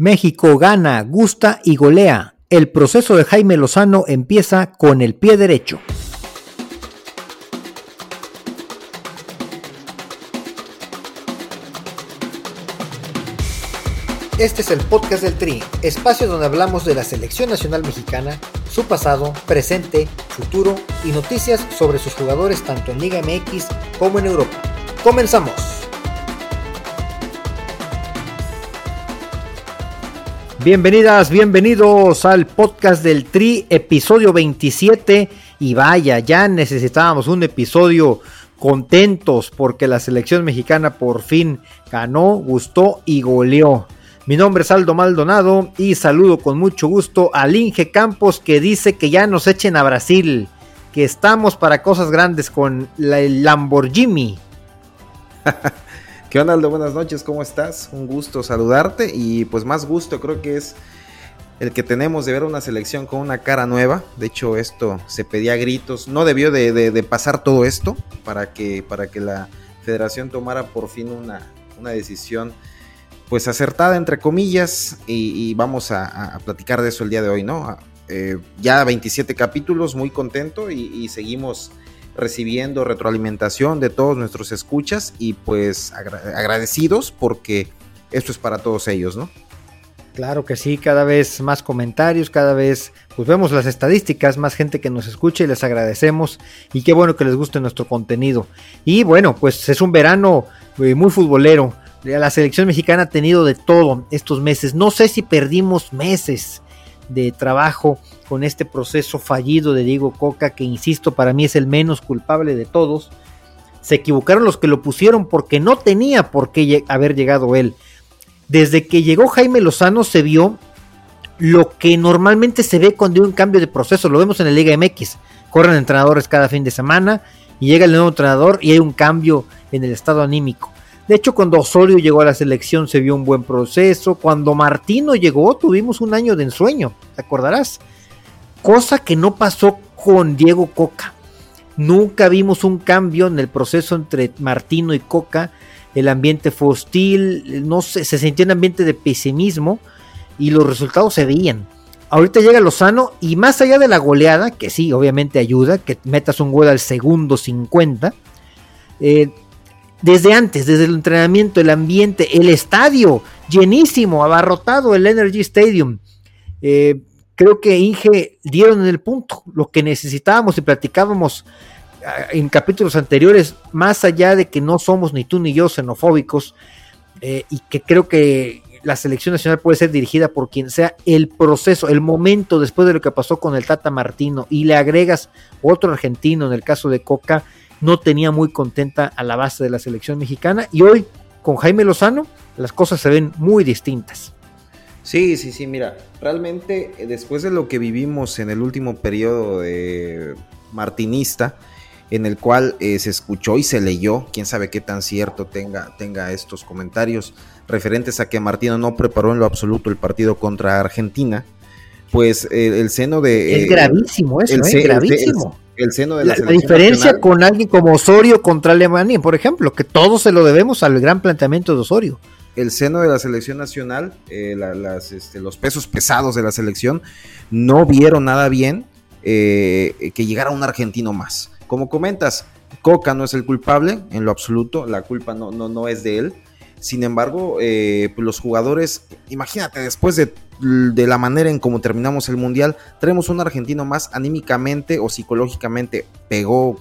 México gana, gusta y golea. El proceso de Jaime Lozano empieza con el pie derecho. Este es el podcast del Tri, espacio donde hablamos de la selección nacional mexicana, su pasado, presente, futuro y noticias sobre sus jugadores tanto en Liga MX como en Europa. Comenzamos. Bienvenidas, bienvenidos al podcast del Tri, episodio 27. Y vaya, ya necesitábamos un episodio contentos porque la selección mexicana por fin ganó, gustó y goleó. Mi nombre es Aldo Maldonado y saludo con mucho gusto al Inge Campos que dice que ya nos echen a Brasil, que estamos para cosas grandes con el Lamborghini. ¿Qué onda Aldo? Buenas noches, ¿cómo estás? Un gusto saludarte y pues más gusto creo que es el que tenemos de ver una selección con una cara nueva. De hecho esto se pedía a gritos, no debió de, pasar todo esto para que, para que la federación tomara por fin una, una decisión pues acertada entre comillas y, vamos a, platicar de eso el día de hoy, ¿no? Eh, ya 27 capítulos, muy contento y seguimos recibiendo retroalimentación de todos nuestros escuchas y pues agradecidos porque esto es para todos ellos, ¿no? Claro que sí, cada vez más comentarios, cada vez pues vemos las estadísticas, más gente que nos escucha y les agradecemos y qué bueno que les guste nuestro contenido. Y bueno, pues es un verano eh, muy futbolero. La selección mexicana ha tenido de todo estos meses. No sé si perdimos meses de trabajo con este proceso fallido de Diego Coca, que insisto, para mí es el menos culpable de todos. Se equivocaron los que lo pusieron porque no tenía por qué haber llegado él. Desde que llegó Jaime Lozano se vio lo que normalmente se ve cuando hay un cambio de proceso. Lo vemos en la Liga MX. Corren entrenadores cada fin de semana y llega el nuevo entrenador y hay un cambio en el estado anímico. De hecho, cuando Osorio llegó a la selección se vio un buen proceso. Cuando Martino llegó tuvimos un año de ensueño, ¿te acordarás? Cosa que no pasó con Diego Coca. Nunca vimos un cambio en el proceso entre Martino y Coca. El ambiente fue hostil, no se, se sintió un ambiente de pesimismo y los resultados se veían. Ahorita llega Lozano y más allá de la goleada, que sí, obviamente ayuda, que metas un gol al segundo 50, eh, desde antes, desde el entrenamiento, el ambiente, el estadio llenísimo, abarrotado, el Energy Stadium. Eh, creo que Inge dieron en el punto lo que necesitábamos y platicábamos ah, en capítulos anteriores, más allá de que no somos ni tú ni yo xenofóbicos, eh, y que creo que la selección nacional puede ser dirigida por quien sea, el proceso, el momento después de lo que pasó con el Tata Martino, y le agregas otro argentino en el caso de Coca, no tenía muy contenta a la base de la selección mexicana y hoy con Jaime Lozano las cosas se ven muy distintas. Sí, sí, sí, mira, realmente eh, después de lo que vivimos en el último periodo de martinista, en el cual eh, se escuchó y se leyó, quién sabe qué tan cierto tenga, tenga estos comentarios referentes a que Martino no preparó en lo absoluto el partido contra Argentina, pues eh, el seno de... Es gravísimo eso, es gravísimo el seno de la, la, la diferencia con alguien como Osorio contra Alemania, por ejemplo, que todo se lo debemos al gran planteamiento de Osorio. El seno de la selección nacional, eh, las, este, los pesos pesados de la selección, no vieron nada bien eh, que llegara un argentino más. Como comentas, Coca no es el culpable en lo absoluto, la culpa no, no, no es de él. Sin embargo, eh, pues los jugadores, imagínate, después de de la manera en cómo terminamos el mundial, tenemos un argentino más anímicamente o psicológicamente pegó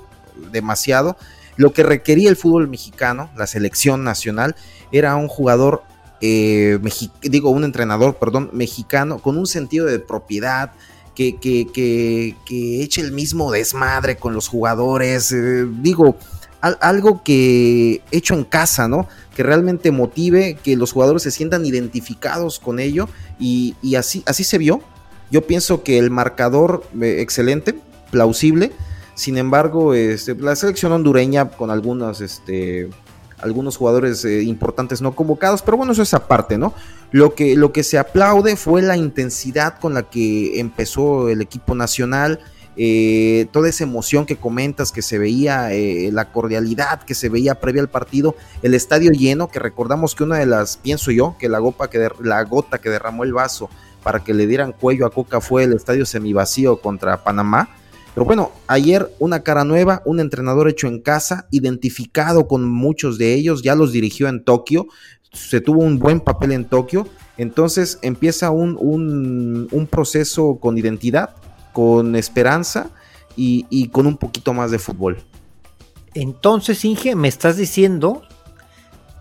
demasiado. Lo que requería el fútbol mexicano, la selección nacional, era un jugador, eh, digo, un entrenador, perdón, mexicano, con un sentido de propiedad, que, que, eche el mismo desmadre con los jugadores, eh, digo, algo que hecho en casa, ¿no? Que realmente motive, que los jugadores se sientan identificados con ello y, así, así se vio. Yo pienso que el marcador eh, excelente, plausible. Sin embargo, este, la selección hondureña con algunos, este, algunos jugadores eh, importantes no convocados, pero bueno, eso es aparte, ¿no? Lo que, lo que se aplaude fue la intensidad con la que empezó el equipo nacional, eh, toda esa emoción que comentas, que se veía, eh, la cordialidad que se veía previa al partido, el estadio lleno, que recordamos que una de las, pienso yo, que la, que la gota que derramó el vaso para que le dieran cuello a Coca fue el estadio semivacío contra Panamá. Pero bueno, ayer una cara nueva, un entrenador hecho en casa, identificado con muchos de ellos, ya los dirigió en Tokio, se tuvo un buen papel en Tokio, entonces empieza un, un, proceso con identidad, con esperanza y, y, con un poquito más de fútbol. Entonces, Inge, me estás diciendo,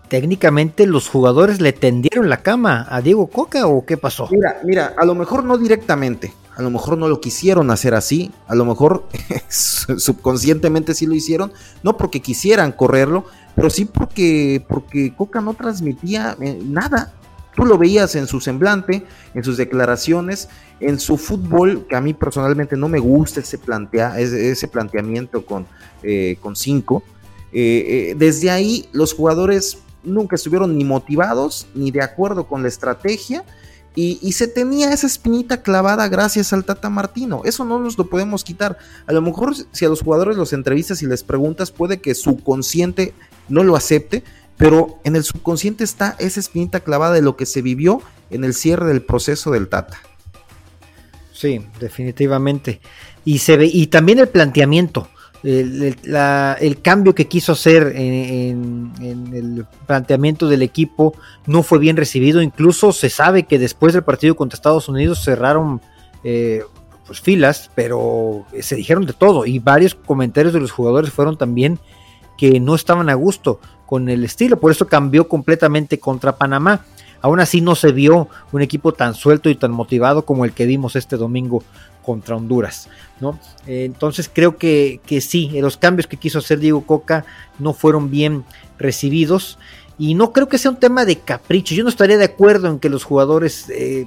técnicamente los jugadores le tendieron la cama a Diego Coca o qué pasó? Mira, mira, a lo mejor no directamente, a lo mejor no lo quisieron hacer así, a lo mejor subconscientemente sí lo hicieron, no porque quisieran correrlo, pero sí porque, porque Coca no transmitía eh, nada. Tú lo veías en su semblante, en sus declaraciones, en su fútbol, que a mí personalmente no me gusta ese, plantea, ese, planteamiento con, eh, con cinco. Eh, desde ahí los jugadores nunca estuvieron ni motivados ni de acuerdo con la estrategia y, se tenía esa espinita clavada gracias al Tata Martino. Eso no nos lo podemos quitar. A lo mejor si a los jugadores los entrevistas y les preguntas, puede que su consciente no lo acepte, pero en el subconsciente está esa espinita clavada de lo que se vivió en el cierre del proceso del Tata. Sí, definitivamente. Y se ve, y también el planteamiento el, cambio que quiso hacer en, el planteamiento del equipo no fue bien recibido. Incluso se sabe que después del partido contra Estados Unidos cerraron eh, pues, filas, pero se dijeron de todo. Y varios comentarios de los jugadores fueron también que no estaban a gusto con el estilo. Por eso cambió completamente contra Panamá. Aún así no se vio un equipo tan suelto y tan motivado como el que vimos este domingo contra Honduras, ¿no? Entonces creo que, que sí, los cambios que quiso hacer Diego Coca no fueron bien recibidos y no creo que sea un tema de capricho. Yo no estaría de acuerdo en que los jugadores eh,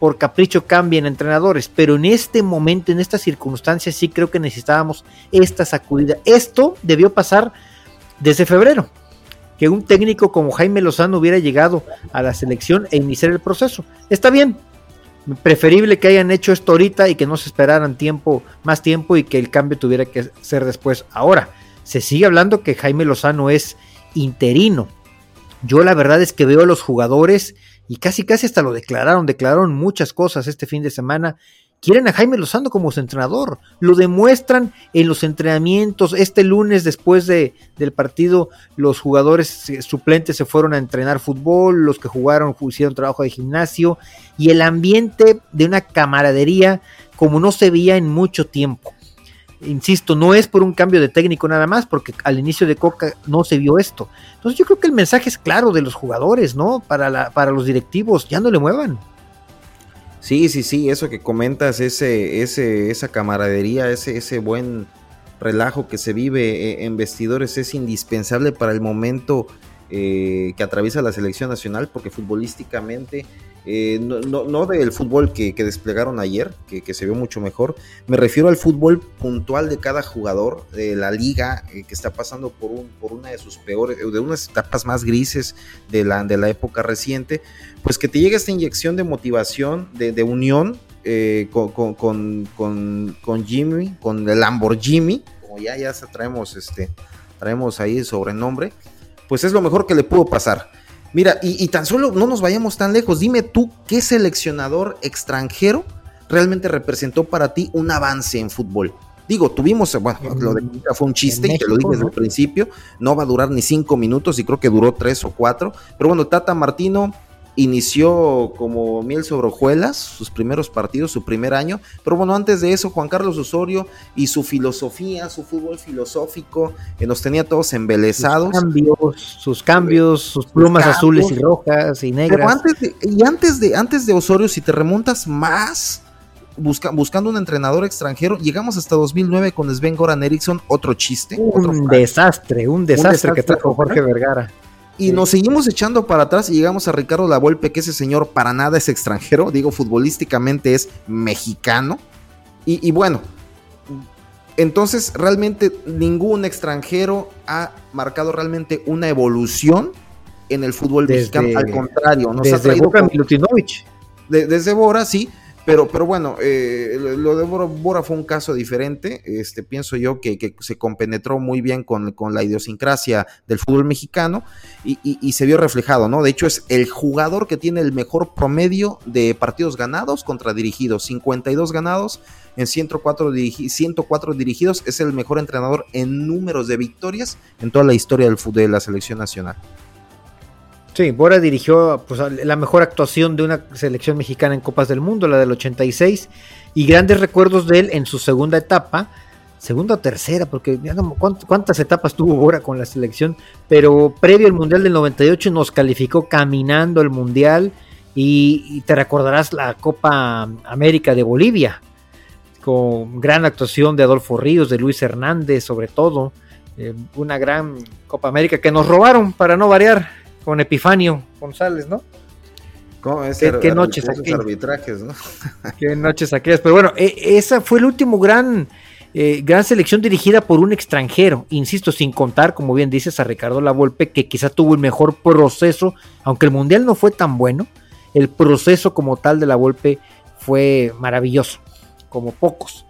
por capricho cambien entrenadores, pero en este momento, en estas circunstancias, sí creo que necesitábamos esta sacudida. Esto debió pasar desde febrero, que un técnico como Jaime Lozano hubiera llegado a la selección e iniciar el proceso. Está bien, preferible que hayan hecho esto ahorita y que no se esperaran tiempo, más tiempo y que el cambio tuviera que ser después. Ahora, se sigue hablando que Jaime Lozano es interino. Yo la verdad es que veo a los jugadores y casi casi hasta lo declararon, declararon muchas cosas este fin de semana quieren a Jaime Lozano como su entrenador. Lo demuestran en los entrenamientos. Este lunes, después de, del partido, los jugadores suplentes se fueron a entrenar fútbol, los que jugaron hicieron trabajo de gimnasio y el ambiente de una camaradería como no se veía en mucho tiempo. Insisto, no es por un cambio de técnico nada más, porque al inicio de Coca no se vio esto. Entonces yo creo que el mensaje es claro de los jugadores, ¿no? Para, la, para los directivos, ya no le muevan. Sí, sí, sí, eso que comentas, ese, ese, esa camaradería, ese, ese buen relajo que se vive eh, en vestidores es indispensable para el momento eh, que atraviesa la selección nacional, porque futbolísticamente eh, no, no, del fútbol que, desplegaron ayer, que, se vio mucho mejor, me refiero al fútbol puntual de cada jugador, de la liga eh, que está pasando por, un, por una de sus peores, de unas etapas más grises de la, de la época reciente, pues que te llegue esta inyección de motivación, de, unión eh, con, con, Jimmy, con el Lamborghini, como ya, ya traemos, este, traemos ahí el sobrenombre, pues es lo mejor que le pudo pasar. Mira, y, tan solo no nos vayamos tan lejos. Dime tú, ¿qué seleccionador extranjero realmente representó para ti un avance en fútbol? Digo, tuvimos, bueno, lo de fue un chiste y te lo dije desde el principio, no va a durar ni cinco minutos y creo que duró tres o cuatro. Pero bueno, Tata Martino, inició como miel sobre hojuelas sus primeros partidos, su primer año, pero bueno, antes de eso Juan Carlos Osorio y su filosofía, su fútbol filosófico, que nos tenía todos embelesados. Sus cambios, sus, cambios, sus plumas azules y rojas y negras. antes y antes de, antes de Osorio, si te remontas más, buscando un entrenador extranjero, llegamos hasta 2009 con Sven Goran Eriksson, otro chiste. Un desastre, un desastre, que trajo Jorge Vergara. Y nos seguimos echando para atrás y llegamos a Ricardo Lavolpe, que ese señor para nada es extranjero, digo, futbolísticamente es mexicano. Y, bueno, entonces realmente ningún extranjero ha marcado realmente una evolución en el fútbol mexicano. Al contrario, nos desde ha traído. Desde Bora, sí, Pero, pero bueno, eh, lo de Bora, fue un caso diferente. Este, pienso yo que, se compenetró muy bien con, la idiosincrasia del fútbol mexicano y, se vio reflejado, ¿no? De hecho, es el jugador que tiene el mejor promedio de partidos ganados contra dirigidos. 52 ganados en 104, 104 dirigidos. Es el mejor entrenador en números de victorias en toda la historia del fútbol de la selección nacional. Sí, Bora dirigió pues, la mejor actuación de una selección mexicana en Copas del Mundo, la del 86, y grandes recuerdos de él en su segunda etapa, segunda o tercera, porque cuántas etapas tuvo Bora con la selección, pero previo al Mundial del 98 nos calificó caminando el Mundial y, te recordarás la Copa América de Bolivia, con gran actuación de Adolfo Ríos, de Luis Hernández sobre todo, eh, una gran Copa América que nos robaron para no variar con Epifanio González, ¿no? ¿Cómo es ¿Qué, noches aquellas? arbitrajes, ¿no? qué noches aquellas. Pero bueno, e, esa fue el último gran, eh, gran selección dirigida por un extranjero. Insisto, sin contar, como bien dices, a Ricardo Lavolpe, que quizá tuvo el mejor proceso, aunque el Mundial no fue tan bueno, el proceso como tal de la Volpe fue maravilloso, como pocos.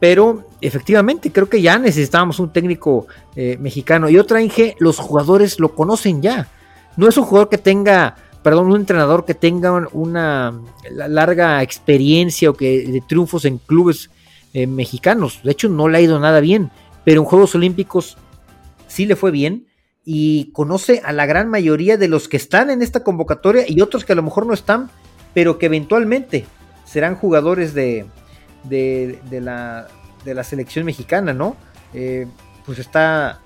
Pero efectivamente, creo que ya necesitábamos un técnico eh, mexicano. Y otra Inge, los jugadores lo conocen ya. No es un jugador que tenga, perdón, un entrenador que tenga una larga experiencia o que de triunfos en clubes eh, mexicanos. De hecho, no le ha ido nada bien, pero en Juegos Olímpicos sí le fue bien y conoce a la gran mayoría de los que están en esta convocatoria y otros que a lo mejor no están, pero que eventualmente serán jugadores de, de, la, de la, selección mexicana, ¿no? Eh, pues está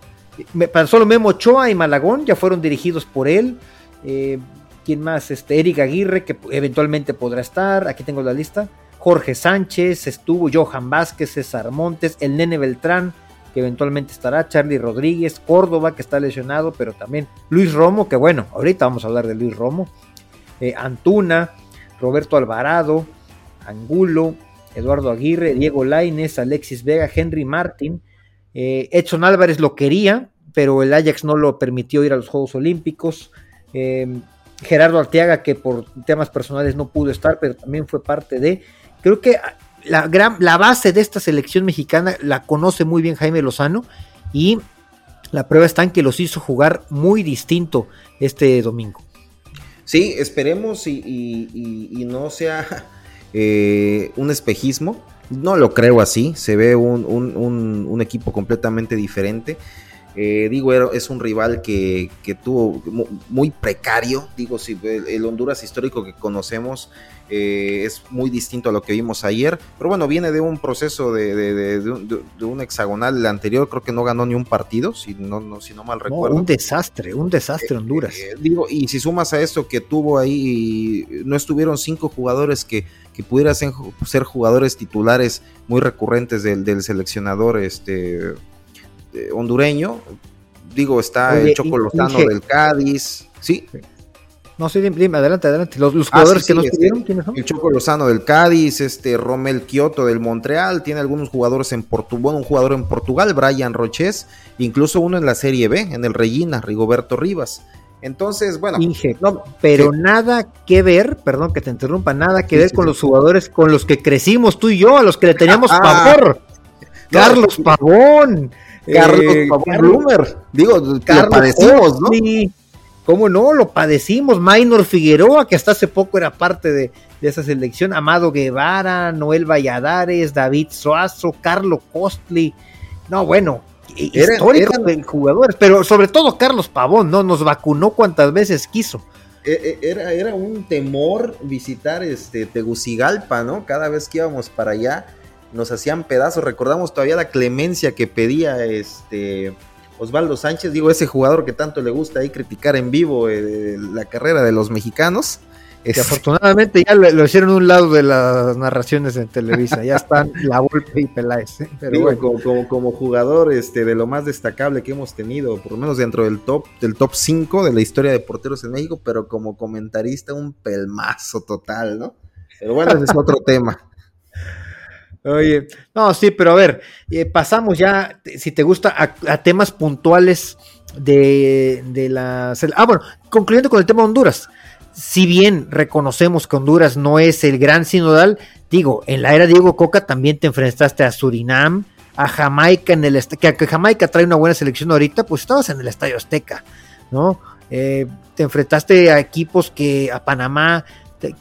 solo Memo Ochoa y Malagón ya fueron dirigidos por él. Eh, ¿Quién más? Este, Eric Aguirre, que eventualmente podrá estar. Aquí tengo la lista. Jorge Sánchez, estuvo Johan Vázquez, César Montes, el Nene Beltrán, que eventualmente estará, Charlie Rodríguez, Córdoba, que está lesionado, pero también Luis Romo, que bueno, ahorita vamos a hablar de Luis Romo, eh, Antuna, Roberto Alvarado, Angulo, Eduardo Aguirre, Diego Laines, Alexis Vega, Henry Martín, eh, Edson Álvarez lo quería, pero el Ajax no lo permitió ir a los Juegos Olímpicos. Eh, Gerardo Arteaga, que por temas personales no pudo estar, pero también fue parte de. Creo que la, gran, la base de esta selección mexicana la conoce muy bien Jaime Lozano y la prueba está en que los hizo jugar muy distinto este domingo. Sí, esperemos y, no sea eh, un espejismo no lo creo así, se ve un, equipo completamente diferente. Eh, digo, es un rival que, tuvo muy precario. Digo, si el, Honduras histórico que conocemos eh, es muy distinto a lo que vimos ayer. Pero bueno, viene de un proceso de, un, hexagonal. El anterior creo que no ganó ni un partido, si no, si no mal recuerdo. un desastre, un desastre Honduras. Eh, digo, y si sumas a esto que tuvo ahí, no estuvieron cinco jugadores que que pudieran ser, jugadores titulares muy recurrentes del, seleccionador este eh, hondureño. Digo, está el Choco Lozano del Cádiz, ¿sí? No, sí, dime, adelante, adelante. Los, ah, jugadores que nos este, ¿quiénes son? El Choco Lozano del Cádiz, este Romel Kioto del Montreal, tiene algunos jugadores en Portugal, bueno, un jugador en Portugal, Brian Roches, incluso uno en la Serie B, en el Regina, Rigoberto Rivas. Entonces, bueno. no, pero nada que ver, perdón que te interrumpa, nada que ver con los jugadores con los que crecimos tú y yo, a los que le teníamos ah, pavor. Carlos Pavón. Carlos eh, Pavón Bloomer. Digo, Carlos lo padecimos, ¿no? ¿Cómo no? Lo padecimos. Maynor Figueroa, que hasta hace poco era parte de, de esa selección. Amado Guevara, Noel Valladares, David Soazo, Carlos Costly. No, bueno, histórico de jugadores, pero sobre todo Carlos Pavón, ¿no? Nos vacunó cuantas veces quiso. E, e, era, era un temor visitar este Tegucigalpa, ¿no? Cada vez que íbamos para allá nos hacían pedazos. Recordamos todavía la clemencia que pedía este Osvaldo Sánchez, digo, ese jugador que tanto le gusta ahí criticar en vivo eh, la carrera de los mexicanos. Que afortunadamente ya lo, hicieron un lado de las narraciones en Televisa, ya están la Volpe y Peláez. ¿eh? Pero como, como, jugador este, de lo más destacable que hemos tenido, por lo menos dentro del top, del top 5 de la historia de porteros en México, pero como comentarista un pelmazo total, ¿no? Pero bueno, ese es otro tema. Oye, no, sí, pero a ver, eh, pasamos ya, si te gusta, a, temas puntuales de, de la... Ah, bueno, concluyendo con el tema de Honduras si bien reconocemos que Honduras no es el gran sinodal, digo, en la era de Diego Coca también te enfrentaste a Surinam, a Jamaica en el que, Jamaica trae una buena selección ahorita, pues estabas en el Estadio Azteca, ¿no? Eh, te enfrentaste a equipos que a Panamá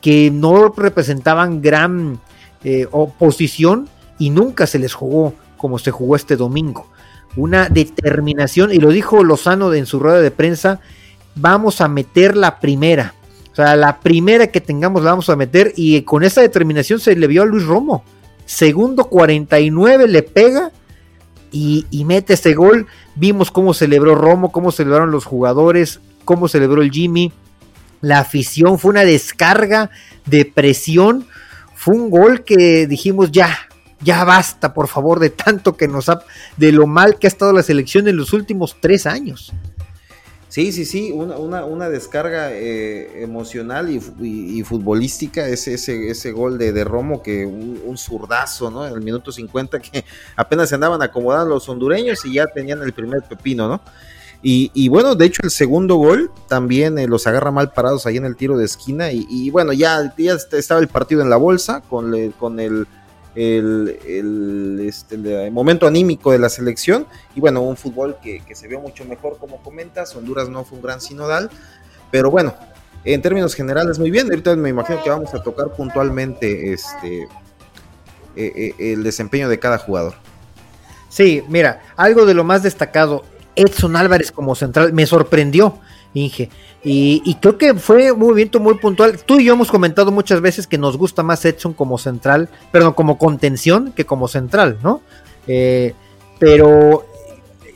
que no representaban gran eh, oposición y nunca se les jugó como se jugó este domingo. Una determinación, y lo dijo Lozano en su rueda de prensa, vamos a meter la primera. O sea, la primera que tengamos la vamos a meter y con esa determinación se le vio a Luis Romo. Segundo 49 le pega y, y mete ese gol. Vimos cómo celebró Romo, cómo celebraron los jugadores, cómo celebró el Jimmy. La afición fue una descarga de presión. Fue un gol que dijimos ya, ya basta, por favor, de tanto que nos ha, de lo mal que ha estado la selección en los últimos tres años. Sí, sí, sí, una, una, descarga eh, emocional y, futbolística, ese, ese, ese gol de, de Romo, que un, zurdazo, ¿no? En el minuto 50, que apenas se andaban acomodando los hondureños y ya tenían el primer pepino, ¿no? Y, bueno, de hecho el segundo gol también eh, los agarra mal parados ahí en el tiro de esquina y, bueno, ya, ya estaba el partido en la bolsa con, con el este, momento anímico de la selección y bueno, un fútbol que, se vio mucho mejor como comentas, Honduras no fue un gran sinodal, pero bueno, en términos generales muy bien, ahorita me imagino que vamos a tocar puntualmente este eh, eh, el desempeño de cada jugador. Sí, mira, algo de lo más destacado, Edson Álvarez como central me sorprendió, Inge. Y, creo que fue un movimiento muy puntual. Tú y yo hemos comentado muchas veces que nos gusta más Edson como central, perdón, como contención que como central, ¿no? Eh, pero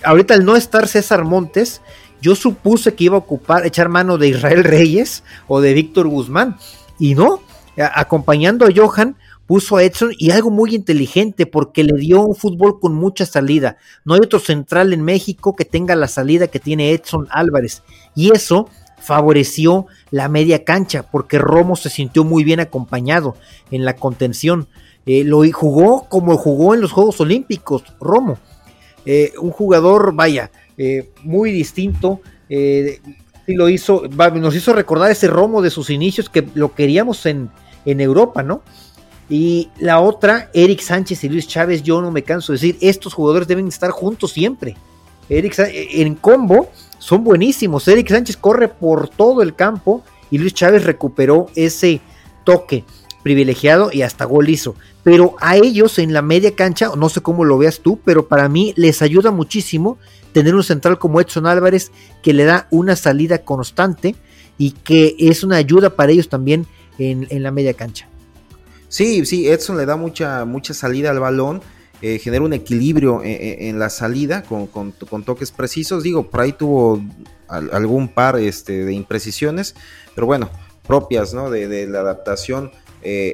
ahorita al no estar César Montes, yo supuse que iba a ocupar, echar mano de Israel Reyes o de Víctor Guzmán. Y no, acompañando a Johan, puso a Edson y algo muy inteligente porque le dio un fútbol con mucha salida. No hay otro central en México que tenga la salida que tiene Edson Álvarez. Y eso favoreció la media cancha porque Romo se sintió muy bien acompañado en la contención. Eh, lo jugó como jugó en los Juegos Olímpicos, Romo. Eh, un jugador, vaya, eh, muy distinto. y lo hizo, nos hizo recordar ese Romo de sus inicios que lo queríamos en, en Europa, ¿no? Y la otra, Eric Sánchez y Luis Chávez, yo no me canso de decir, estos jugadores deben estar juntos siempre. Eric en combo son buenísimos. Eric Sánchez corre por todo el campo y Luis Chávez recuperó ese toque privilegiado y hasta gol hizo. Pero a ellos en la media cancha, no sé cómo lo veas tú, pero para mí les ayuda muchísimo tener un central como Edson Álvarez que le da una salida constante y que es una ayuda para ellos también en, la media cancha. Sí, sí, Edson le da mucha, mucha salida al balón eh, genera un equilibrio eh, eh, en, la salida con, toques precisos. Digo, por ahí tuvo algún par este, de imprecisiones, pero bueno, propias ¿no? de, la adaptación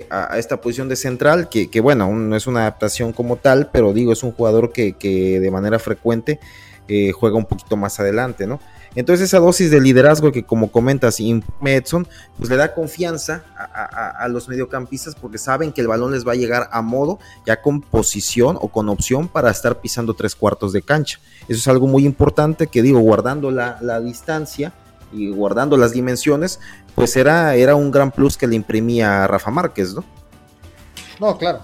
a, esta posición de central, que, que, bueno, no es una adaptación como tal, pero digo, es un jugador que, que de manera frecuente juega un poquito más adelante, ¿no? Entonces esa dosis de liderazgo que como comentas Edson, pues le da confianza a, los mediocampistas porque saben que el balón les va a llegar a modo, ya con posición o con opción para estar pisando tres cuartos de cancha. Eso es algo muy importante que digo, guardando la, distancia y guardando las dimensiones, pues era, era un gran plus que le imprimía a Rafa Márquez, ¿no? No, claro,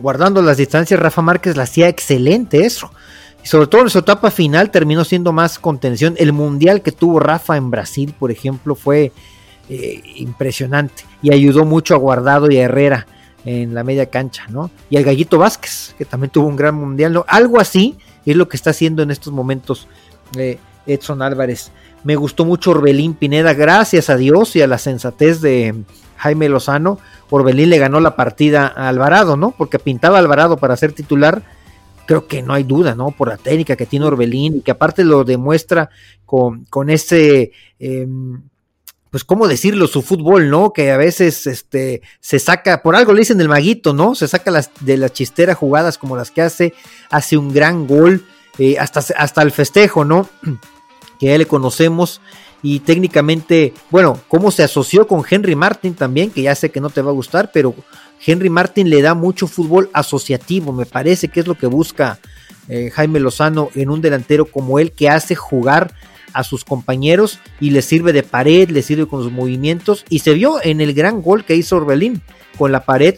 guardando las distancias, Rafa Márquez la hacía excelente eso. Sobre todo en su etapa final terminó siendo más contención. El mundial que tuvo Rafa en Brasil, por ejemplo, fue eh, impresionante y ayudó mucho a Guardado y a Herrera en la media cancha, ¿no? Y al Gallito Vázquez, que también tuvo un gran mundial, ¿no? Algo así es lo que está haciendo en estos momentos eh, Edson Álvarez. Me gustó mucho Orbelín Pineda, gracias a Dios y a la sensatez de Jaime Lozano. Orbelín le ganó la partida a Alvarado, ¿no? Porque pintaba a Alvarado para ser titular creo que no hay duda, ¿no? Por la técnica que tiene Orbelín y que aparte lo demuestra con, con ese, em, pues, ¿cómo decirlo? Su fútbol, ¿no? Que a veces este, se saca, por algo le dicen el maguito, ¿no? Se saca las, de la chistera jugadas como las que hace, hace un gran gol, eh, hasta, hasta el festejo, ¿no? Que ya le conocemos y técnicamente, bueno, cómo se asoció con Henry Martin también, que ya sé que no te va a gustar, pero Henry Martin le da mucho fútbol asociativo, me parece que es lo que busca eh, Jaime Lozano en un delantero como él que hace jugar a sus compañeros y le sirve de pared, le sirve con sus movimientos y se vio en el gran gol que hizo Orbelín con la pared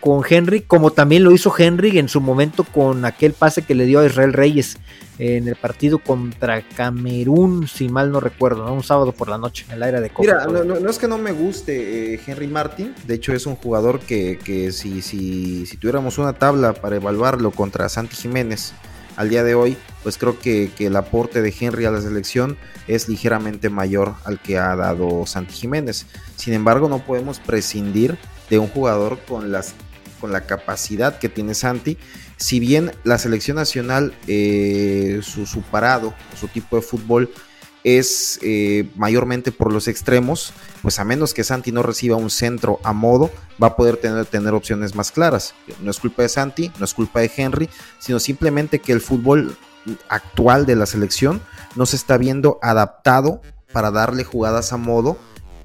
con, Henry, como también lo hizo Henry en su momento con aquel pase que le dio a Israel Reyes en el partido contra Camerún, si mal no recuerdo, un sábado por la noche en el aire de Copa. Mira, no, es que no me guste eh, Henry Martin, de hecho es un jugador que, que si, si, si tuviéramos una tabla para evaluarlo contra Santi Jiménez, al día de hoy, pues creo que, el aporte de Henry a la selección es ligeramente mayor al que ha dado Santi Jiménez. Sin embargo, no podemos prescindir de un jugador con, las, con la capacidad que tiene Santi. Si bien la selección nacional, eh, su, su parado, su tipo de fútbol es eh, mayormente por los extremos, pues a menos que Santi no reciba un centro a modo, va a poder tener, tener opciones más claras. No es culpa de Santi, no es culpa de Henry, sino simplemente que el fútbol actual de la selección no se está viendo adaptado para darle jugadas a modo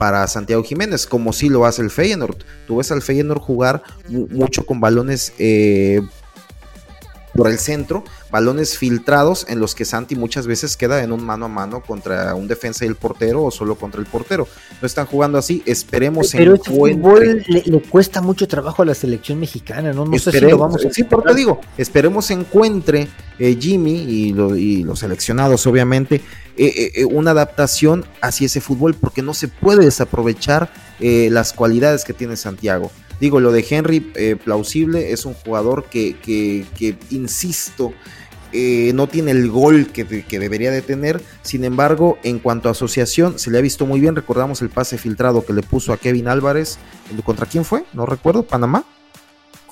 para Santiago Jiménez, como si lo hace el Feyenoord. Tú ves al Feyenoord jugar mucho con balones eh, por el centro, balones filtrados en los que Santi muchas veces queda en un mano a mano contra un defensa y el portero o solo contra el portero. No están jugando así, esperemos Pero este fútbol le, cuesta mucho trabajo a la selección mexicana, ¿no? No sé si lo vamos a Sí, porque digo, esperemos encuentre eh, Jimmy y, los seleccionados, obviamente, eh, eh, una adaptación hacia ese fútbol porque no se puede desaprovechar las cualidades que tiene Santiago. Digo, lo de Henry, eh, plausible, es un jugador que, que, insisto, eh, no tiene el gol que, debería de tener. Sin embargo, en cuanto a asociación, se le ha visto muy bien. Recordamos el pase filtrado que le puso a Kevin Álvarez. ¿Contra quién fue? No recuerdo. ¿Panamá?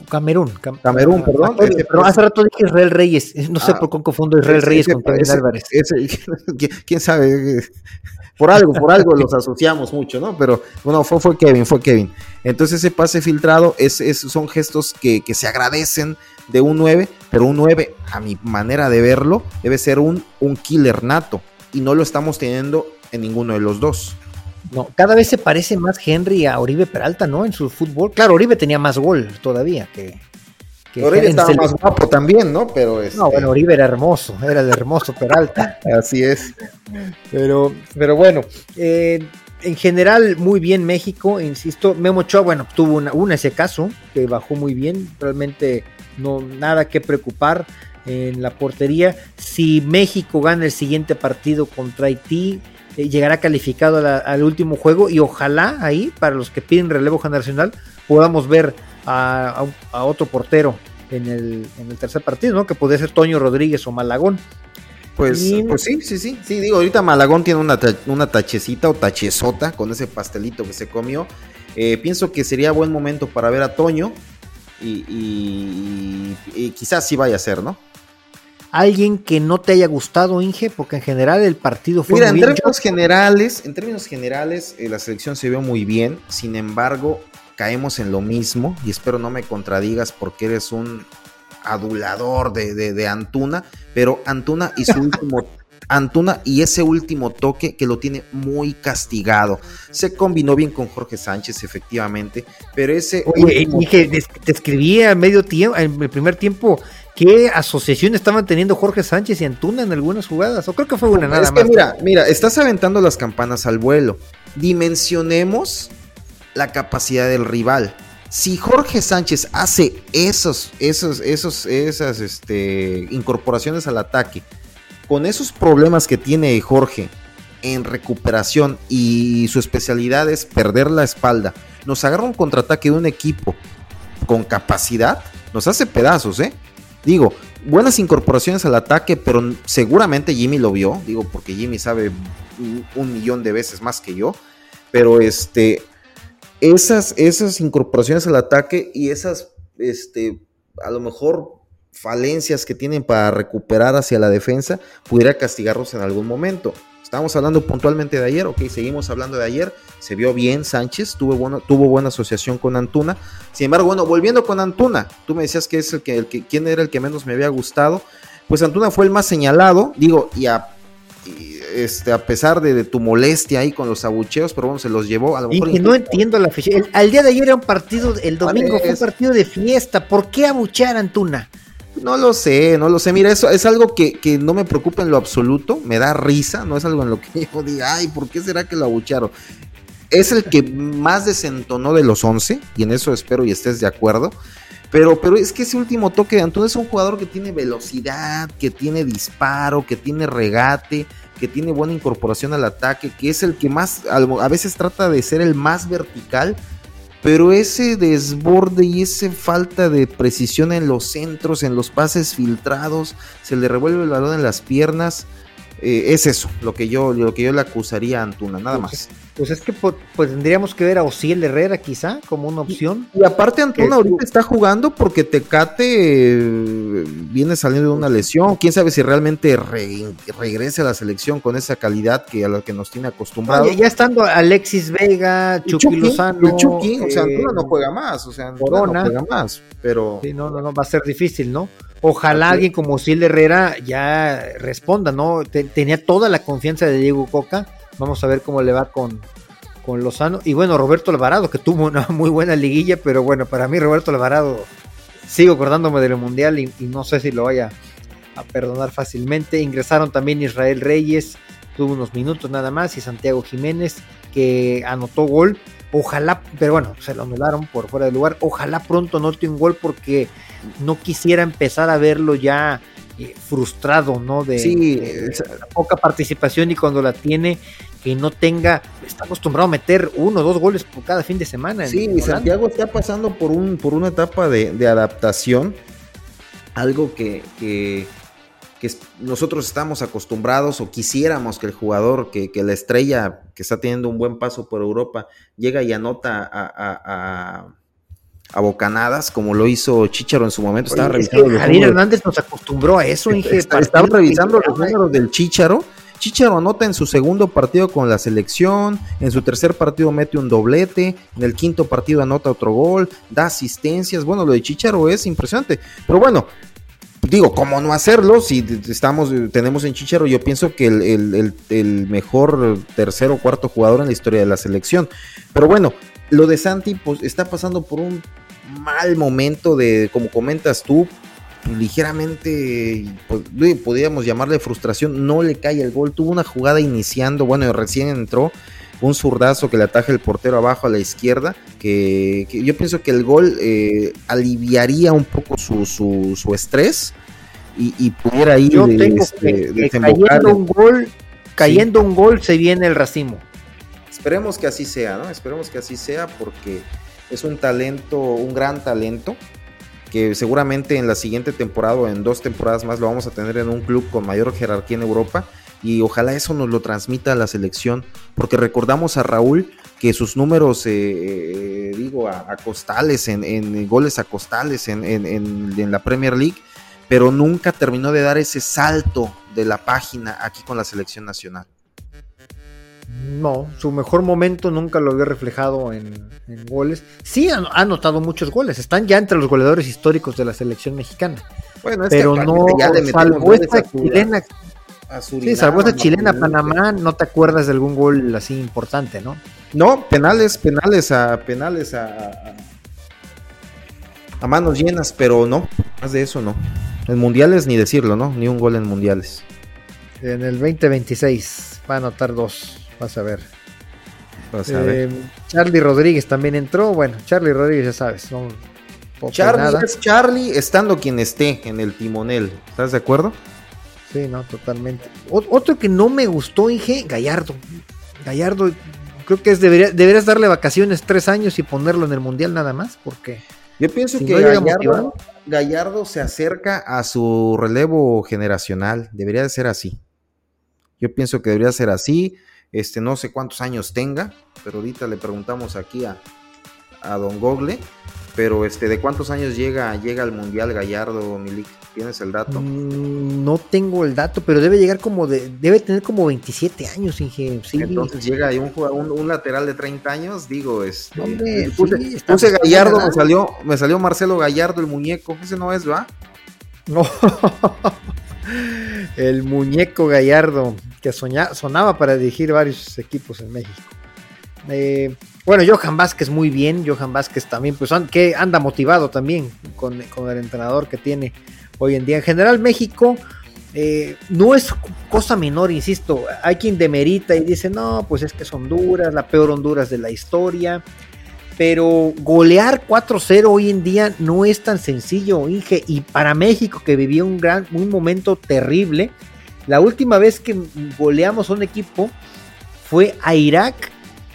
Camerún. Camerún, perdón. pero hace rato dije Israel Reyes. No sé ah, por qué confundo Israel Reyes con Kevin Álvarez. ¿Quién sabe? Por algo, por algo los asociamos mucho, ¿no? Pero bueno, fue, fue Kevin, fue Kevin. Entonces ese pase filtrado es, son gestos que, se agradecen de un 9, pero un 9, a mi manera de verlo, debe ser un, un killer nato. Y no lo estamos teniendo en ninguno de los dos. No, cada vez se parece más Henry a Oribe Peralta, ¿no? En su fútbol. Claro, Oribe tenía más gol todavía que, Oribe estaba más guapo también, ¿no? Pero este... No, bueno, Oribe era hermoso, era el hermoso Peralta. Así es. Pero, pero bueno, eh, en general muy bien México, insisto, Memo Ochoa, bueno, tuvo una, ese caso, que bajó muy bien, realmente no nada que preocupar en la portería. Si México gana el siguiente partido contra Haití, eh, llegará calificado al último juego y ojalá ahí, para los que piden relevo generacional, podamos ver a, otro portero en el, en el, tercer partido, ¿no? Que podría ser Toño Rodríguez o Malagón. Pues, pues sí, sí, sí, sí, digo, ahorita Malagón tiene una, una tachecita o tachezota con ese pastelito que se comió. Eh, pienso que sería buen momento para ver a Toño y, quizás sí vaya a ser, ¿no? Alguien que no te haya gustado, Inge, porque en general el partido fue Mira, en términos generales, en términos generales, eh, la selección se vio muy bien. Sin embargo, caemos en lo mismo y espero no me contradigas porque eres un adulador de, Antuna, pero Antuna y su último Antuna y ese último toque que lo tiene muy castigado. Se combinó bien con Jorge Sánchez, efectivamente, pero ese. Oye, que te escribía medio tiempo, en el primer tiempo, qué asociación estaban teniendo Jorge Sánchez y Antuna en algunas jugadas. O creo que fue una nada es que Mira, mira, estás aventando las campanas al vuelo. Dimensionemos la capacidad del rival. Si Jorge Sánchez hace esos, esos, esos, esas este, incorporaciones al ataque, con esos problemas que tiene Jorge en recuperación y su especialidad es perder la espalda, nos agarra un contraataque de un equipo con capacidad, nos hace pedazos, ¿eh? Digo, buenas incorporaciones al ataque, pero seguramente Jimmy lo vio, digo, porque Jimmy sabe un millón de veces más que yo, pero este, esas, esas incorporaciones al ataque y esas, este, a lo mejor falencias que tienen para recuperar hacia la defensa, pudiera castigarlos en algún momento. Estábamos hablando puntualmente de ayer, ok, seguimos hablando de ayer, se vio bien Sánchez, tuvo, bueno, tuvo buena asociación con Antuna, sin embargo, bueno, volviendo con Antuna, tú me decías que es el que, el que, quién era el que menos me había gustado, pues Antuna fue el más señalado, digo, y a este, a pesar de, tu molestia ahí con los abucheos, pero bueno, se los llevó a lo mejor. Y no entiendo la ficha. al día de ayer era un partido, el domingo fue un partido de fiesta. ¿Por qué abuchear a Antuna? No lo sé, no lo sé. Mira, eso es algo que, que, no me preocupa en lo absoluto. Me da risa, no es algo en lo que yo diga, ay, ¿por qué será que lo abuchearon? es el que más desentonó de los 11, y en eso espero y estés de acuerdo. Pero, pero es que ese último toque de Antuna es un jugador que tiene velocidad, que tiene disparo, que tiene regate, que tiene buena incorporación al ataque, que es el que más, a veces trata de ser el más vertical, pero ese desborde y esa falta de precisión en los centros, en los pases filtrados, se le revuelve el balón en las piernas, eh, es eso lo que yo lo que yo le acusaría a Antuna, nada más. Pues es que pues, tendríamos que ver a Osiel Herrera quizá como una opción. Y, aparte Antuna ahorita está jugando porque Tecate eh, viene saliendo de una lesión. Quién sabe si realmente regrese a la selección con esa calidad que a la que nos tiene acostumbrados. ya, estando Alexis Vega, Chucky, Lozano. Chucky, o sea, Antuna no juega más, o sea, Antuna no juega más, pero. Sí, no, no, no, va a ser difícil, ¿no? Ojalá alguien como Osiel Herrera ya responda, ¿no? tenía toda la confianza de Diego Coca Vamos a ver cómo le va con, con Lozano. Y bueno, Roberto Alvarado, que tuvo una muy buena liguilla, pero bueno, para mí Roberto Alvarado, sigo acordándome del Mundial y, no sé si lo vaya a perdonar fácilmente. Ingresaron también Israel Reyes, tuvo unos minutos nada más, y Santiago Jiménez, que anotó gol. Ojalá, pero bueno, se lo anularon por fuera de lugar. Ojalá pronto note un gol porque no quisiera empezar a verlo ya eh, frustrado, ¿no? De, sí, poca participación y cuando la tiene que no tenga, está acostumbrado a meter uno o dos goles por cada fin de semana. Sí, Santiago está pasando por, un, por una etapa de, adaptación, algo que, que, nosotros estamos acostumbrados o quisiéramos que el jugador, que, que, la estrella que está teniendo un buen paso por Europa, llega y anota a, a bocanadas, como lo hizo Chicharo en su momento. estaba revisando. Hernández nos acostumbró a eso, Estaba revisando los números del Chicharo Chicharo anota en su segundo partido con la selección, en su tercer partido mete un doblete, en el quinto partido anota otro gol, da asistencias. Bueno, lo de Chicharo es impresionante. Pero bueno, digo, ¿cómo no hacerlo? Si estamos, tenemos en Chicharo, yo pienso que el, mejor tercer o cuarto jugador en la historia de la selección. Pero bueno, lo de Santi pues, está pasando por un mal momento de, como comentas tú, ligeramente, pues, podríamos llamarle frustración, no le cae el gol, tuvo una jugada iniciando, bueno, recién entró, un zurdazo que le ataja el portero abajo a la izquierda, que, yo pienso que el gol eh, aliviaría un poco su, su, estrés y, pudiera ir yo tengo este, cayendo un gol, cayendo un gol se viene el racimo. Esperemos que así sea, ¿no? Esperemos que así sea porque es un talento, un gran talento que seguramente en la siguiente temporada o en dos temporadas más lo vamos a tener en un club con mayor jerarquía en Europa y ojalá eso nos lo transmita a la selección, porque recordamos a Raúl que sus números, eh, eh, digo, a, costales, en, goles a costales en, en, la Premier League, pero nunca terminó de dar ese salto de la página aquí con la selección nacional. No, su mejor momento nunca lo había reflejado en, goles. Sí, ha, anotado muchos goles. Están ya entre los goleadores históricos de la selección mexicana. Bueno, pero no, salvo esta chilena. sí, salvo esta chilena Panamá, no te acuerdas de algún gol así importante, ¿no? No, penales, penales a penales a, a manos llenas, pero no, más de eso no. En mundiales ni decirlo, ¿no? Ni un gol en mundiales. En el 2026 va a anotar dos. Vas a ver. Vas a ver. Eh, Charlie Rodríguez también entró. Bueno, Charlie Rodríguez, ya sabes. No, Charlie es Charlie estando quien esté en el timonel. ¿Estás de acuerdo? Sí, no, totalmente. otro que no me gustó, Inge, Gallardo. Gallardo, creo que es debería, deberías darle vacaciones tres años y ponerlo en el mundial nada más, porque. Yo pienso que Gallardo, Gallardo, se acerca a su relevo generacional. Debería de ser así. Yo pienso que debería ser así. Este, no sé cuántos años tenga, pero ahorita le preguntamos aquí a, a Don Gogle. Pero este, ¿de cuántos años llega, llega al Mundial Gallardo, Milik? ¿Tienes el dato? Mm, no tengo el dato, pero debe llegar como de, debe tener como 27 años, Inge. Entonces llega un, un, lateral de 30 años, digo, este, puse, Gallardo, me salió, me salió Marcelo Gallardo, el muñeco, ese no es, ¿va? No. el muñeco Gallardo, que sonaba para dirigir varios equipos en México. Eh, bueno, Johan Vázquez muy bien, Johan Vázquez también, pues que anda motivado también con, el entrenador que tiene hoy en día. En general, México, eh, no es cosa menor, insisto. Hay quien demerita y dice, no, pues es que es Honduras, la peor Honduras de la historia. Pero golear 4-0 hoy en día no es tan sencillo, Inge. Y para México, que vivió un, gran, un momento terrible, la última vez que goleamos a un equipo fue a Irak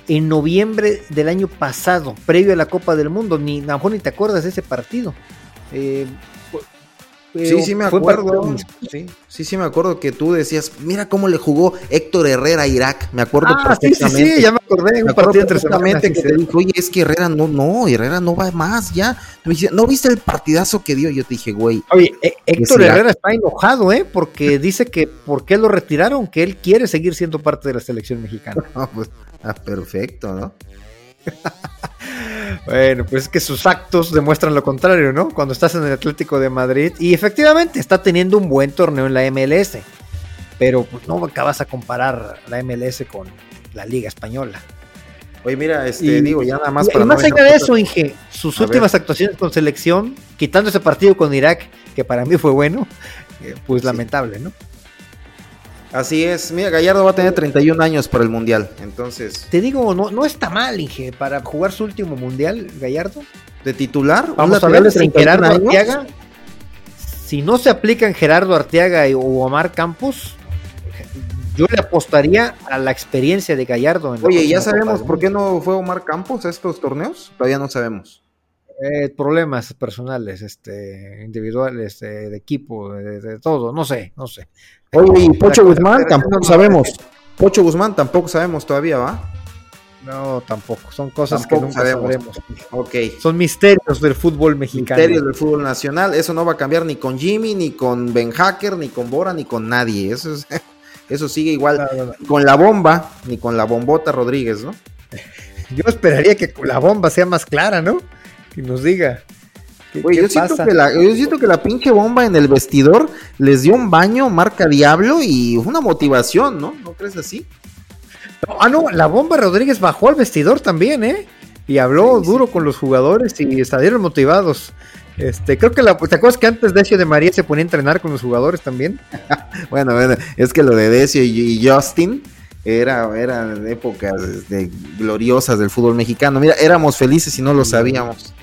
en noviembre del año pasado, previo a la Copa del Mundo. Ni, a ni te acuerdas de ese partido. Eh, sí, sí me acuerdo. Sí, sí, sí me acuerdo que tú decías, mira cómo le jugó Héctor Herrera a Irak. Me acuerdo ah, perfectamente. Sí, sí, ya me acordé. un partido entre que te dijo, oye, es que Herrera no, no, Herrera no va más ya. ¿no viste el partidazo que dio? Yo te dije, güey. Oye, eh, Héctor Herrera está enojado, ¿eh? Porque dice que por qué lo retiraron, que él quiere seguir siendo parte de la selección mexicana. pues, ah, perfecto, ¿no? Bueno, pues es que sus actos demuestran lo contrario, ¿no? Cuando estás en el Atlético de Madrid y efectivamente está teniendo un buen torneo en la MLS, pero pues no acabas a comparar la MLS con la Liga Española. Oye, mira, este, digo, ya nada más para. Y más allá de eso, Inge, sus últimas actuaciones con selección, quitando ese partido con Irak, que para mí fue bueno, eh, pues lamentable, ¿no? Así es, mira, Gallardo va a tener 31 años para el Mundial, entonces... Te digo, no, no está mal, Inge, para jugar su último Mundial, Gallardo. ¿De titular? Vamos a ver si Gerardo Arteaga, si no se aplican Gerardo Arteaga o Omar Campos, yo le apostaría a la experiencia de Gallardo. Oye, ¿ya sabemos por qué no fue Omar Campos a estos torneos? Todavía no sabemos. Eh, problemas personales, este, individuales, de equipo, de, todo, no sé, no sé. Oye, Pocho Guzmán tampoco sabemos. Pocho Guzmán tampoco sabemos todavía, ¿va? No, tampoco. Son cosas que nunca sabremos. Son misterios del fútbol mexicano. Misterios del fútbol nacional. Eso no va a cambiar ni con Jimmy, ni con Ben Hacker, ni con Bora, ni con nadie. Eso, eso sigue igual. Con la bomba, ni con la bombota Rodríguez, ¿no? Yo esperaría que la bomba sea más clara, ¿no? que nos diga. Yo, Siento que la, yo siento que la pinche bomba en el vestidor les dio un baño marca Diablo y una motivación, ¿no? ¿No crees así? ah, no, la bomba Rodríguez bajó al vestidor también, ¿eh? Y habló duro con los jugadores y salieron motivados. Este, creo que la, ¿te acuerdas que antes Decio de María se ponía a entrenar con los jugadores también? bueno, bueno, es que lo de Decio y Justin era, eran épocas gloriosas del fútbol mexicano. Mira, éramos felices y no lo sabíamos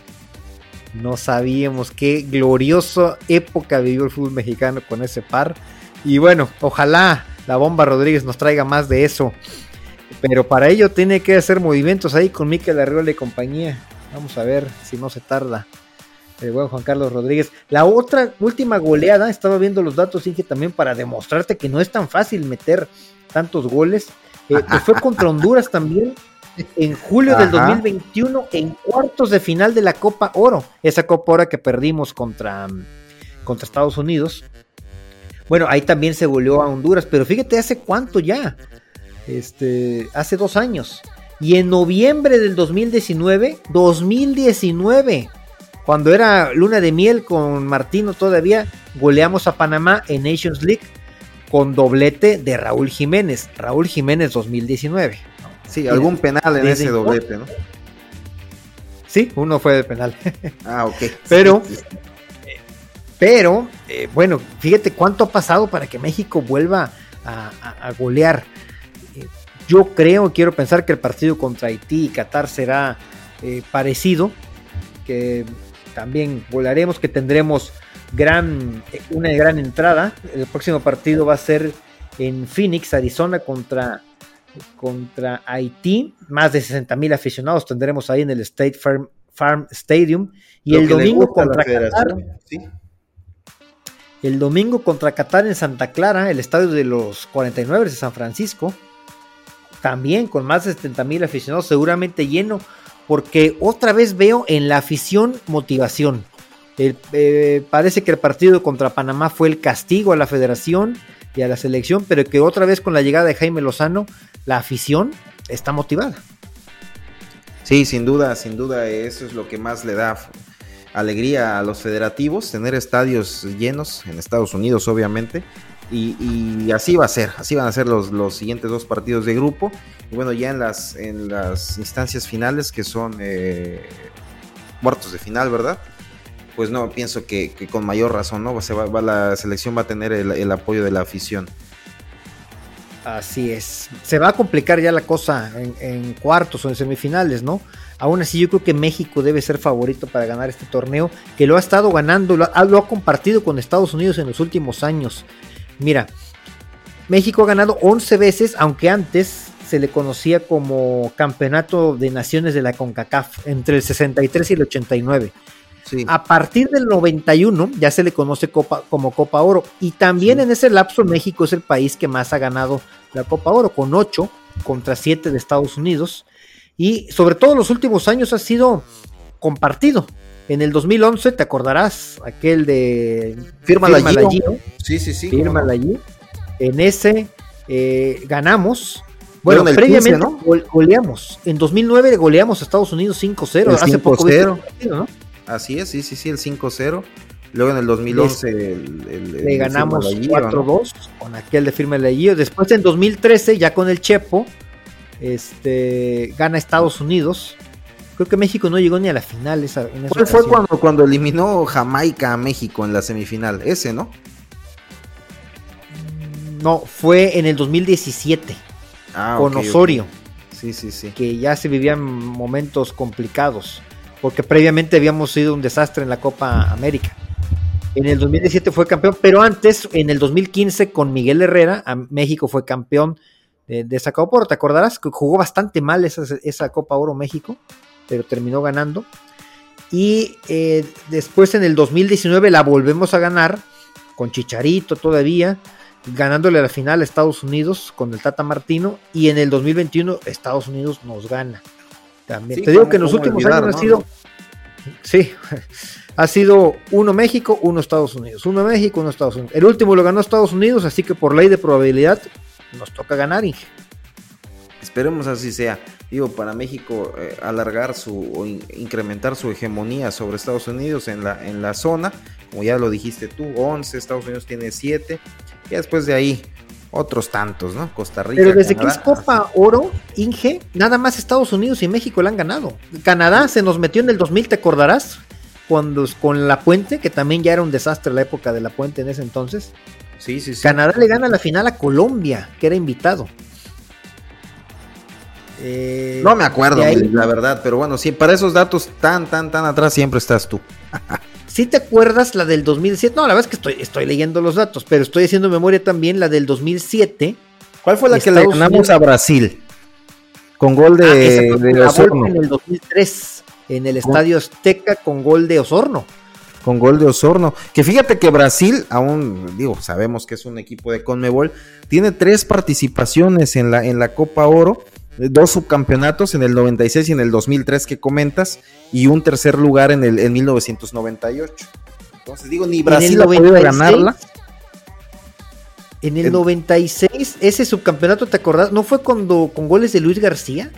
no sabíamos qué gloriosa época vivió el fútbol mexicano con ese par. Y bueno, ojalá la bomba Rodríguez nos traiga más de eso. Pero para ello tiene que hacer movimientos ahí con Miquel Arriola y compañía. Vamos a ver si no se tarda. El buen Juan Carlos Rodríguez. La otra última goleada, estaba viendo los datos, que también para demostrarte que no es tan fácil meter tantos goles. Eh, fue contra Honduras también en julio del 2021 en cuartos de final de la Copa Oro. Esa Copa Oro que perdimos contra, contra Estados Unidos. Bueno, ahí también se volvió a Honduras, pero fíjate, ¿hace cuánto ya? Este, hace dos años. Y en noviembre del 2019, 2019, cuando era luna de miel con Martino todavía, goleamos a Panamá en Nations League con doblete de Raúl Jiménez. Raúl Jiménez 2019. Sí, algún penal en ese doblete, ¿no? Sí, uno fue de penal. Ah, ok. Pero, pero, eh, bueno, fíjate cuánto ha pasado para que México vuelva a, golear. Eh, yo creo, quiero pensar que el partido contra Haití y Qatar será eh, parecido, que también volaremos, que tendremos gran, una gran entrada. El próximo partido va a ser en Phoenix, Arizona, contra contra Haití. Más de 60 mil aficionados tendremos ahí en el State Farm, Farm Stadium. Y el domingo contra Qatar. El domingo contra Qatar en Santa Clara, el estadio de los 49 de San Francisco. También con más de 70 mil aficionados, seguramente lleno. Porque otra vez veo en la afición motivación. Eh, parece que el partido contra Panamá fue el castigo a la federación y a la selección, pero que otra vez con la llegada de Jaime Lozano la afición está motivada. Sí, sin duda, sin duda, eso es lo que más le da alegría a los federativos, tener estadios llenos en Estados Unidos, obviamente. Y, así va a ser, así van a ser los, los, siguientes dos partidos de grupo. Y bueno, ya en las, en las instancias finales, que son eh, cuartos de final, ¿verdad? pues no, pienso que, con mayor razón, ¿no? Se va, la selección va a tener el, apoyo de la afición. Así es. Se va a complicar ya la cosa en, cuartos o en semifinales, ¿no? Aún así, yo creo que México debe ser favorito para ganar este torneo, que lo ha estado ganando, lo ha, lo ha compartido con Estados Unidos en los últimos años. Mira, México ha ganado 11 veces, aunque antes se le conocía como Campeonato de Naciones de la CONCACAF, entre el 63 y el 89. A partir del 91 ya se le conoce Copa, como Copa Oro. Y también en ese lapso México es el país que más ha ganado la Copa Oro, con 8 contra 7 de Estados Unidos. Y sobre todo en los últimos años ha sido compartido. En el 2011, te acordarás, aquel de Firma, la allí. Sí, sí, sí. Firma allí. En ese eh, ganamos. Bueno, previamente goleamos. En 2009 goleamos a Estados Unidos 5-0. Hace poco ¿no? Así es, sí, sí, sí, el 5-0. Luego en el 2011 le ganamos 4-2 con aquel de firme Leguillo. Después en 2013, ya con el Chepo, este, gana Estados Unidos. Creo que México no llegó ni a la final. Esa, ¿Cuál fue cuando, cuando eliminó Jamaica a México en la semifinal? Ese, ¿no? Mm, no, fue en el 2017 ah, con Osorio. Sí, sí, sí. Que ya se vivían momentos complicados porque previamente habíamos sido un desastre en la Copa América. En el 2017 fue campeón, pero antes, en el 2015, con Miguel Herrera, México fue campeón de, esa Copa Oro. ¿Te acordarás? Que jugó bastante mal esa, Copa Oro México, pero terminó ganando. Y eh, después en el 2019 la volvemos a ganar, con Chicharito todavía, ganándole la final a Estados Unidos con el Tata Martino. Y en el 2021 Estados Unidos nos gana. Te digo que en los últimos años ha sido. Sí, ha sido uno México, uno Estados Unidos. Uno México, uno Estados Unidos. El último lo ganó Estados Unidos, así que por ley de probabilidad nos toca ganar, Inge. Esperemos así sea. Digo, para México eh, alargar su o incrementar su hegemonía sobre Estados Unidos en la, en la zona, como ya lo dijiste tú, 11, Estados Unidos tiene 7, y después de ahí otros tantos, ¿no? Costa Rica. Pero desde que es Copa Oro, Inge, nada más Estados Unidos y México la han ganado. Canadá se nos metió en el 2000, ¿te acordarás? Cuando con la Puente, que también ya era un desastre la época de la Puente en ese entonces. Sí, sí, sí. Canadá le gana la final a Colombia, que era invitado. Eh, no me acuerdo, la verdad, pero bueno, sí, para esos datos tan, tan, tan atrás siempre estás tú. Si te acuerdas la del 2007, no, la verdad es que estoy, estoy leyendo los datos, pero estoy haciendo memoria también la del 2007. ¿Cuál fue la que le ganamos a Brasil? Con gol de, ah, Osorno. En el 2003, en el Estadio Azteca con gol de Osorno. Con gol de Osorno. Que fíjate que Brasil, aún digo, sabemos que es un equipo de Conmebol, tiene tres participaciones en la, en la Copa Oro dos subcampeonatos en el 96 y en el 2003 que comentas y un tercer lugar en el en 1998. Entonces digo, ni Brasil ha podido ganarla. En el 96, ese subcampeonato, ¿te acordás? ¿No fue cuando con goles de Luis García?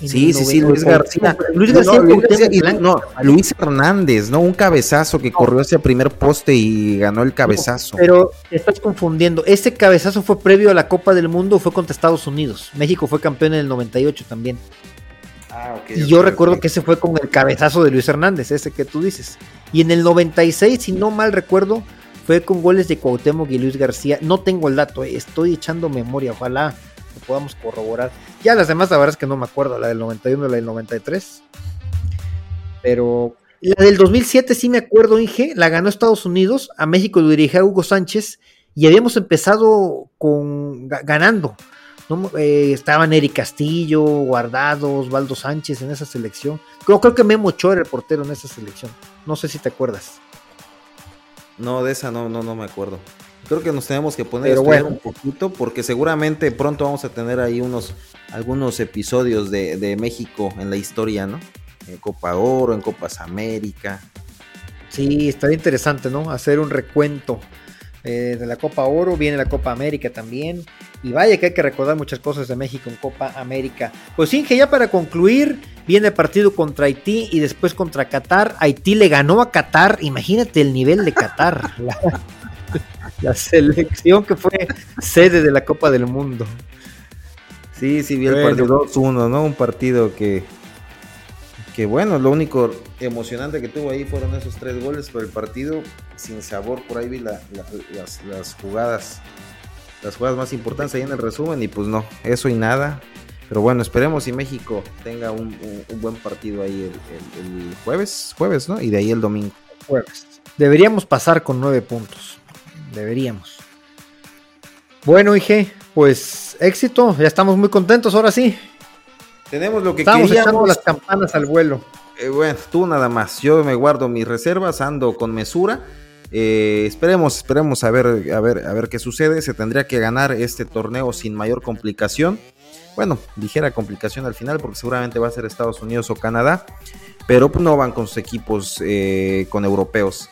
Sí, sí, sí, Luis García. Luis García, no, Luis, Hernández, ¿no? Un cabezazo que corrió hacia primer poste y ganó el cabezazo. pero estás confundiendo. Ese cabezazo fue previo a la Copa del Mundo, fue contra Estados Unidos. México fue campeón en el 98 también. Ah, y yo recuerdo que ese fue con el cabezazo de Luis Hernández, ese que tú dices. Y en el 96, si no mal recuerdo, fue con goles de Cuauhtémoc y Luis García. No tengo el dato, eh, estoy echando memoria, ojalá lo podamos corroborar. Ya las demás, la verdad es que no me acuerdo, la del 91 y la del 93. Pero la del 2007 sí me acuerdo, Inge, la ganó Estados Unidos, a México lo dirigía Hugo Sánchez y habíamos empezado con ganando. Eh, estaban Eric Castillo, Guardados, Osvaldo Sánchez en esa selección. Creo, creo que Memo Ochoa era el portero en esa selección. No sé si te acuerdas. No, de esa no, no, no me acuerdo. Creo que nos tenemos que poner a un poquito porque seguramente pronto vamos a tener ahí unos algunos episodios de, México en la historia, ¿no? En Copa Oro, en Copas América. Sí, estaría interesante, ¿no? Hacer un recuento eh, de la Copa Oro, viene la Copa América también. Y vaya que hay que recordar muchas cosas de México en Copa América. Pues Inge, ya para concluir, viene el partido contra Haití y después contra Qatar. Haití le ganó a Qatar, imagínate el nivel de Qatar. la selección que fue sede de la Copa del Mundo. Sí, sí, vi el partido 2-1, ¿no? Un partido que, que bueno, lo único emocionante que tuvo ahí fueron esos tres goles, pero el partido sin sabor, por ahí vi las, jugadas, las jugadas más importantes ahí en el resumen y pues no, eso y nada. Pero bueno, esperemos si México tenga un, buen partido ahí el, jueves, jueves, ¿no? Y de ahí el domingo. Jueves. Deberíamos pasar con nueve puntos. Deberíamos. Bueno, Ige, pues éxito, ya estamos muy contentos ahora sí. Tenemos lo que Estamos echando las campanas al vuelo. Eh, bueno, tú nada más. Yo me guardo mis reservas, ando con mesura. Eh, esperemos, esperemos a ver, a ver, a ver qué sucede. Se tendría que ganar este torneo sin mayor complicación. Bueno, ligera complicación al final, porque seguramente va a ser Estados Unidos o Canadá. Pero no van con sus equipos eh, con europeos.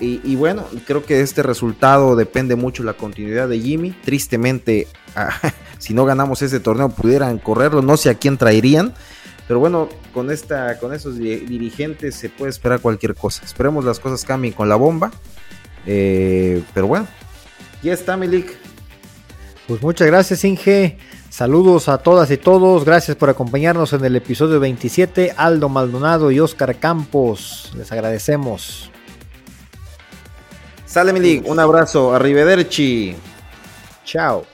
Y, bueno, creo que este resultado depende mucho de la continuidad de Jimmy. Tristemente, ah, si no ganamos ese torneo, pudieran correrlo. No sé a quién traerían. Pero bueno, con, esta, con esos dirigentes se puede esperar cualquier cosa. Esperemos las cosas cambien con la bomba. Eh, pero bueno, ya está, Milik. Pues muchas gracias, Inge. Saludos a todas y todos. Gracias por acompañarnos en el episodio 27. Aldo Maldonado y Oscar Campos. Les agradecemos. Sale, Milik. Un abrazo. Arrivederci. Chao.